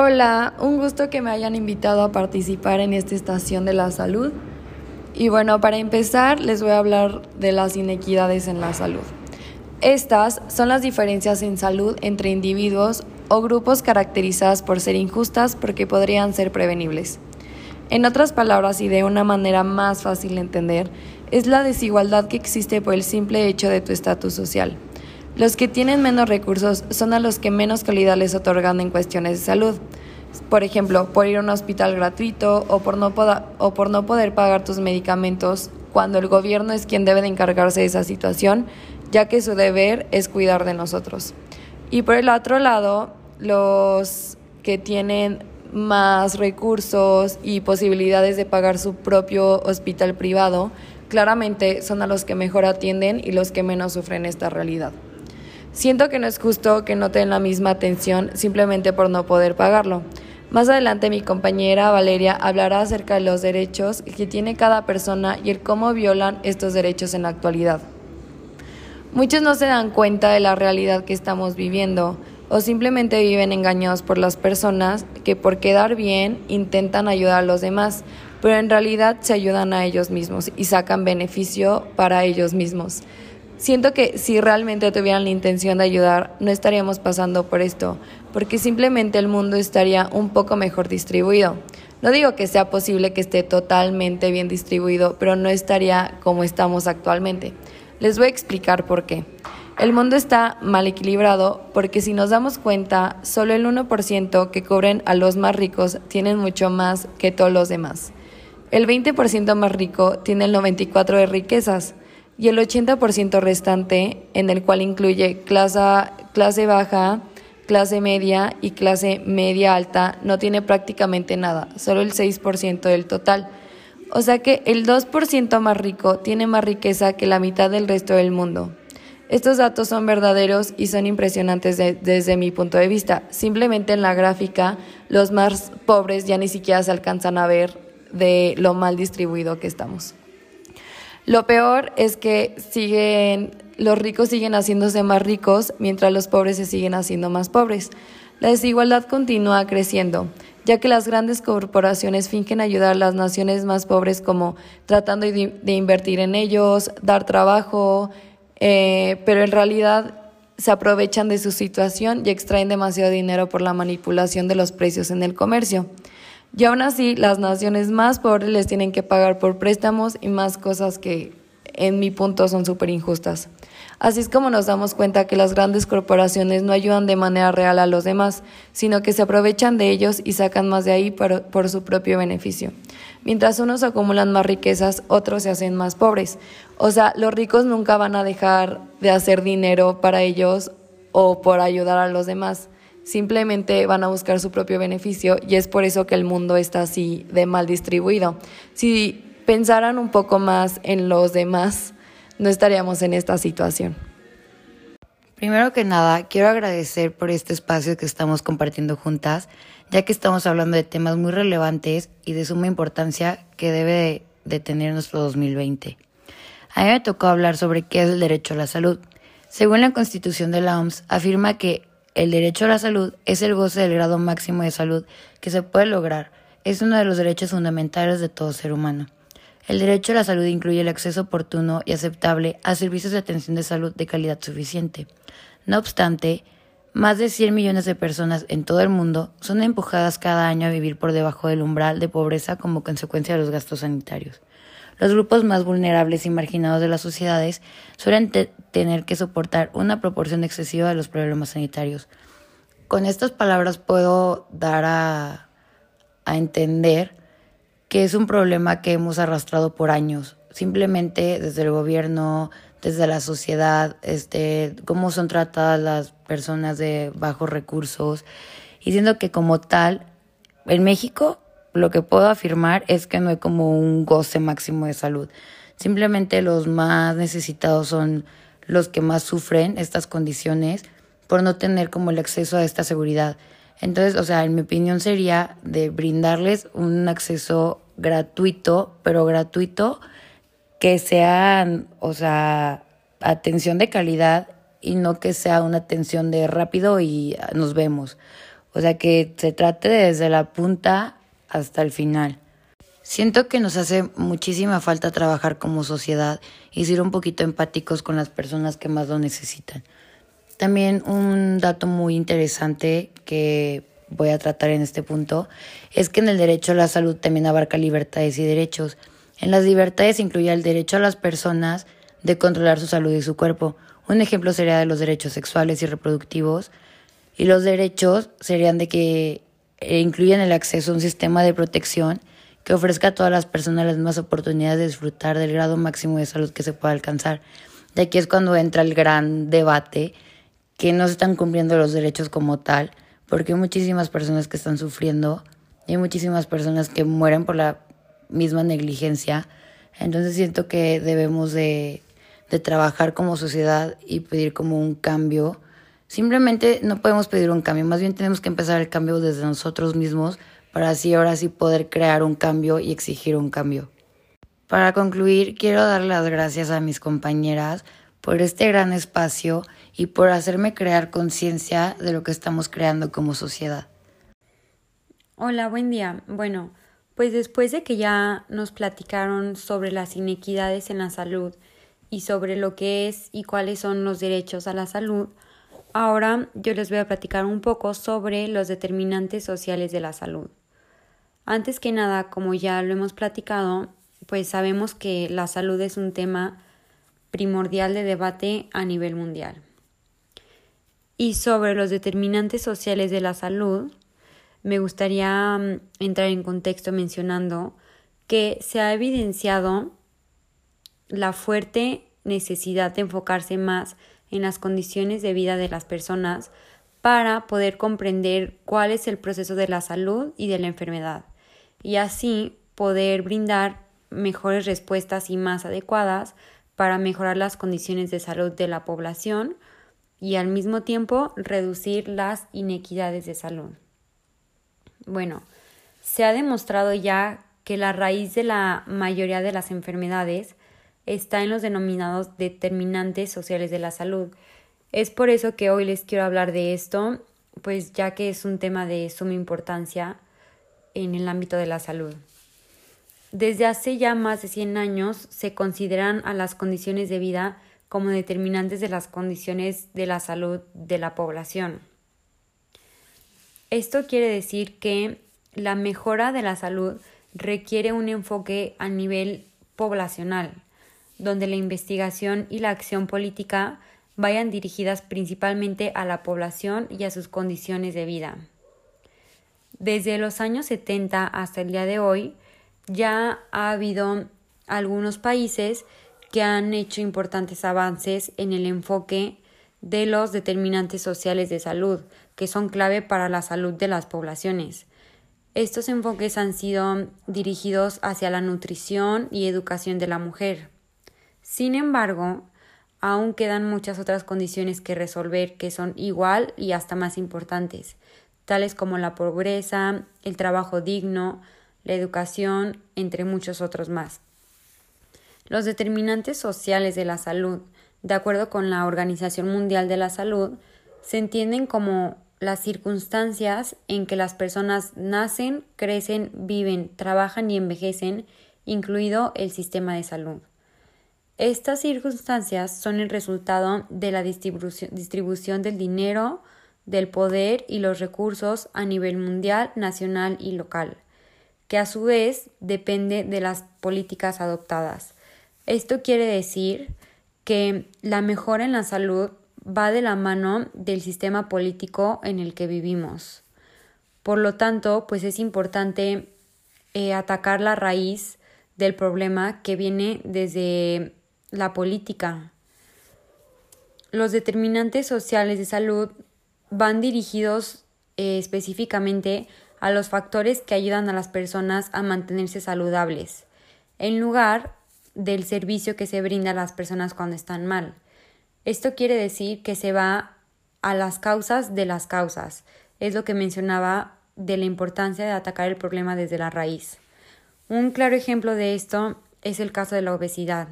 Hola, un gusto que me hayan invitado a participar en esta estación de la salud. Y bueno, para empezar les voy a hablar de las inequidades en la salud. Estas son las diferencias en salud entre individuos o grupos caracterizadas por ser injustas porque podrían ser prevenibles. En otras palabras y de una manera más fácil de entender, es la desigualdad que existe por el simple hecho de tu estatus social. Los que tienen menos recursos son a los que menos calidad les otorgan en cuestiones de salud. Por ejemplo, por ir a un hospital gratuito o por no, o por no poder pagar tus medicamentos cuando el gobierno es quien debe de encargarse de esa situación, ya que su deber es cuidar de nosotros. Y por el otro lado, los que tienen más recursos y posibilidades de pagar su propio hospital privado, claramente son a los que mejor atienden y los que menos sufren esta realidad. Siento que no es justo que no den la misma atención simplemente por no poder pagarlo. Más adelante mi compañera Valeria hablará acerca de los derechos que tiene cada persona y el cómo violan estos derechos en la actualidad. Muchos no se dan cuenta de la realidad que estamos viviendo o simplemente viven engañados por las personas que por quedar bien intentan ayudar a los demás, pero en realidad se ayudan a ellos mismos y sacan beneficio para ellos mismos. Siento que si realmente tuvieran la intención de ayudar, no estaríamos pasando por esto, porque simplemente el mundo estaría un poco mejor distribuido. No digo que sea posible que esté totalmente bien distribuido, pero no estaría como estamos actualmente. Les voy a explicar por qué. El mundo está mal equilibrado porque si nos damos cuenta, solo el 1% que cubren a los más ricos tienen mucho más que todos los demás. El 20% más rico tiene el 94% de riquezas y el 80% restante, en el cual incluye clase, clase baja, clase media y clase media alta, no tiene prácticamente nada, solo el 6% del total. O sea que el 2% más rico tiene más riqueza que la mitad del resto del mundo. Estos datos son verdaderos y son impresionantes desde mi punto de vista. Simplemente en la gráfica, los más pobres ya ni siquiera se alcanzan a ver de lo mal distribuido que estamos. Lo peor es que siguen, los ricos siguen haciéndose más ricos mientras los pobres se siguen haciendo más pobres. La desigualdad continúa creciendo, ya que las grandes corporaciones fingen ayudar a las naciones más pobres como tratando de, invertir en ellos, dar trabajo, eh, pero en realidad se aprovechan de su situación y extraen demasiado dinero por la manipulación de los precios en el comercio. Y aún así, las naciones más pobres les tienen que pagar por préstamos y más cosas que en mi punto son súper injustas. Así es como nos damos cuenta que las grandes corporaciones no ayudan de manera real a los demás, sino que se aprovechan de ellos y sacan más de ahí por, por, su propio beneficio. Mientras unos acumulan más riquezas, otros se hacen más pobres. O sea, los ricos nunca van a dejar de hacer dinero para ellos o por ayudar a los demás simplemente van a buscar su propio beneficio y es por eso que el mundo está así de mal distribuido. Si pensaran un poco más en los demás, no estaríamos en esta situación. Primero que nada, quiero agradecer por este espacio que estamos compartiendo juntas, ya que estamos hablando de temas muy relevantes y de suma importancia que debe de tener nuestro 2020. A mí me tocó hablar sobre qué es el derecho a la salud. Según la Constitución de la OMS, afirma que el derecho a la salud es el goce del grado máximo de salud que se puede lograr. Es uno de los derechos fundamentales de todo ser humano. El derecho a la salud incluye el acceso oportuno y aceptable a servicios de atención de salud de calidad suficiente. No obstante, más de 100 millones de personas en todo el mundo son empujadas cada año a vivir por debajo del umbral de pobreza como consecuencia de los gastos sanitarios. Los grupos más vulnerables y marginados de las sociedades suelen tener que soportar una proporción excesiva de los problemas sanitarios. Con estas palabras puedo dar a, a entender que es un problema que hemos arrastrado por años, simplemente desde el gobierno, desde la sociedad, este, cómo son tratadas las personas de bajos recursos, y siendo que como tal, en México lo que puedo afirmar es que no hay como un goce máximo de salud. Simplemente los más necesitados son los que más sufren estas condiciones por no tener como el acceso a esta seguridad. Entonces, o sea, en mi opinión sería de brindarles un acceso gratuito, pero gratuito que sea, o sea, atención de calidad y no que sea una atención de rápido y nos vemos. o sea, que se trate desde la punta hasta el final. Siento que nos hace muchísima falta trabajar como sociedad y ser un poquito empáticos con las personas que más lo necesitan. También un dato muy interesante que voy a tratar en este punto es que en el derecho a la salud también abarca libertades y derechos. En las libertades incluye el derecho a las personas de controlar su salud y su cuerpo. Un ejemplo sería de los derechos sexuales y reproductivos. Y los derechos serían de que incluyen el acceso a un sistema de protección que ofrezca a todas las personas las mismas oportunidades de disfrutar del grado máximo de salud que se pueda alcanzar. De aquí es cuando entra el gran debate que no se están cumpliendo los derechos como tal, porque hay muchísimas personas que están sufriendo y hay muchísimas personas que mueren por la misma negligencia. Entonces siento que debemos de, de trabajar como sociedad y pedir como un cambio. Simplemente no podemos pedir un cambio, más bien tenemos que empezar el cambio desde nosotros mismos para así ahora sí poder crear un cambio y exigir un cambio. Para concluir, quiero dar las gracias a mis compañeras por este gran espacio y por hacerme crear conciencia de lo que estamos creando como sociedad. Hola, buen día. Bueno, pues después de que ya nos platicaron sobre las inequidades en la salud y sobre lo que es y cuáles son los derechos a la salud, ahora yo les voy a platicar un poco sobre los determinantes sociales de la salud. Antes que nada, como ya lo hemos platicado, pues sabemos que la salud es un tema primordial de debate a nivel mundial. Y sobre los determinantes sociales de la salud, me gustaría mm, entrar en contexto mencionando que se ha evidenciado la fuerte necesidad de enfocarse más en las condiciones de vida de las personas para poder comprender cuál es el proceso de la salud y de la enfermedad y así poder brindar mejores respuestas y más adecuadas para mejorar las condiciones de salud de la población y al mismo tiempo reducir las inequidades de salud. Bueno, se ha demostrado ya que la raíz de la mayoría de las enfermedades está en los denominados determinantes sociales de la salud. Es por eso que hoy les quiero hablar de esto, pues ya que es un tema de suma importancia en el ámbito de la salud. Desde hace ya más de 100 años se consideran a las condiciones de vida como determinantes de las condiciones de la salud de la población. Esto quiere decir que la mejora de la salud requiere un enfoque a nivel poblacional, donde la investigación y la acción política vayan dirigidas principalmente a la población y a sus condiciones de vida. Desde los años 70 hasta el día de hoy, ya ha habido algunos países que han hecho importantes avances en el enfoque de los determinantes sociales de salud, que son clave para la salud de las poblaciones. Estos enfoques han sido dirigidos hacia la nutrición y educación de la mujer. Sin embargo, aún quedan muchas otras condiciones que resolver que son igual y hasta más importantes, tales como la pobreza, el trabajo digno, la educación, entre muchos otros más. Los determinantes sociales de la salud, de acuerdo con la Organización Mundial de la Salud, se entienden como las circunstancias en que las personas nacen, crecen, viven, trabajan y envejecen, incluido el sistema de salud. Estas circunstancias son el resultado de la distribución, del dinero, del poder y los recursos a nivel mundial, nacional y local que a su vez depende de las políticas adoptadas. Esto quiere decir que la mejora en la salud va de la mano del sistema político en el que vivimos. Por lo tanto, pues es importante eh, atacar la raíz del problema que viene desde la política. Los determinantes sociales de salud van dirigidos eh, específicamente a los factores que ayudan a las personas a mantenerse saludables, en lugar del servicio que se brinda a las personas cuando están mal. Esto quiere decir que se va a las causas de las causas. Es lo que mencionaba de la importancia de atacar el problema desde la raíz. Un claro ejemplo de esto es el caso de la obesidad,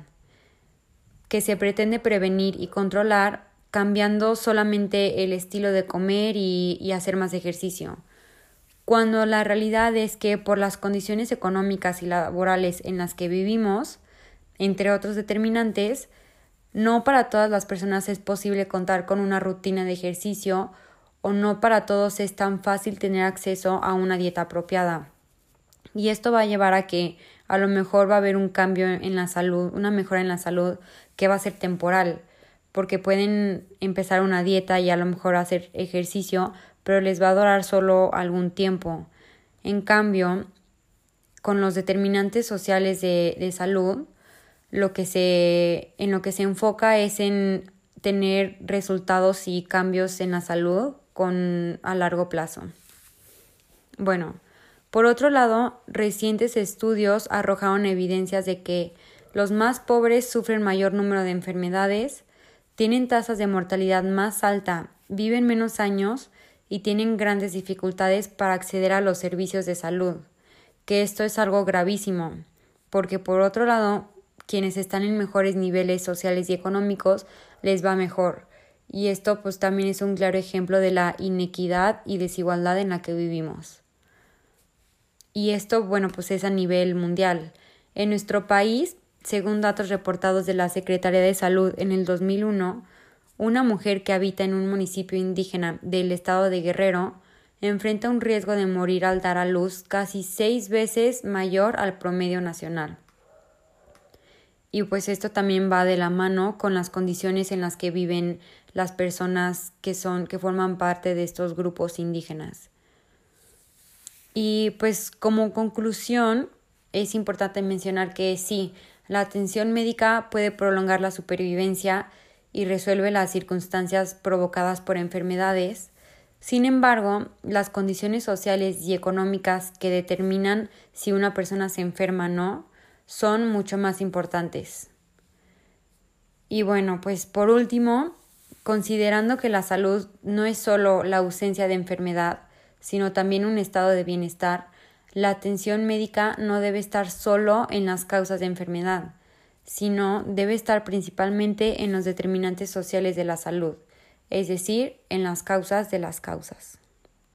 que se pretende prevenir y controlar cambiando solamente el estilo de comer y, hacer más ejercicio cuando la realidad es que por las condiciones económicas y laborales en las que vivimos, entre otros determinantes, no para todas las personas es posible contar con una rutina de ejercicio o no para todos es tan fácil tener acceso a una dieta apropiada. Y esto va a llevar a que a lo mejor va a haber un cambio en la salud, una mejora en la salud que va a ser temporal, porque pueden empezar una dieta y a lo mejor hacer ejercicio, pero les va a durar solo algún tiempo. En cambio, con los determinantes sociales de, de salud, lo que se, en lo que se enfoca es en tener resultados y cambios en la salud con, a largo plazo. Bueno, por otro lado, recientes estudios arrojaron evidencias de que los más pobres sufren mayor número de enfermedades, tienen tasas de mortalidad más alta, viven menos años y tienen grandes dificultades para acceder a los servicios de salud, que esto es algo gravísimo, porque por otro lado, quienes están en mejores niveles sociales y económicos les va mejor, y esto pues también es un claro ejemplo de la inequidad y desigualdad en la que vivimos. Y esto, bueno, pues es a nivel mundial. En nuestro país, según datos reportados de la Secretaría de Salud en el 2001, una mujer que habita en un municipio indígena del estado de Guerrero enfrenta un riesgo de morir al dar a luz casi seis veces mayor al promedio nacional. Y pues esto también va de la mano con las condiciones en las que viven las personas que son que forman parte de estos grupos indígenas. Y pues como conclusión es importante mencionar que sí, la atención médica puede prolongar la supervivencia y resuelve las circunstancias provocadas por enfermedades. Sin embargo, las condiciones sociales y económicas que determinan si una persona se enferma o no son mucho más importantes. Y bueno, pues por último, considerando que la salud no es solo la ausencia de enfermedad, sino también un estado de bienestar, la atención médica no debe estar solo en las causas de enfermedad, sino debe estar principalmente en los determinantes sociales de la salud, es decir, en las causas de las causas.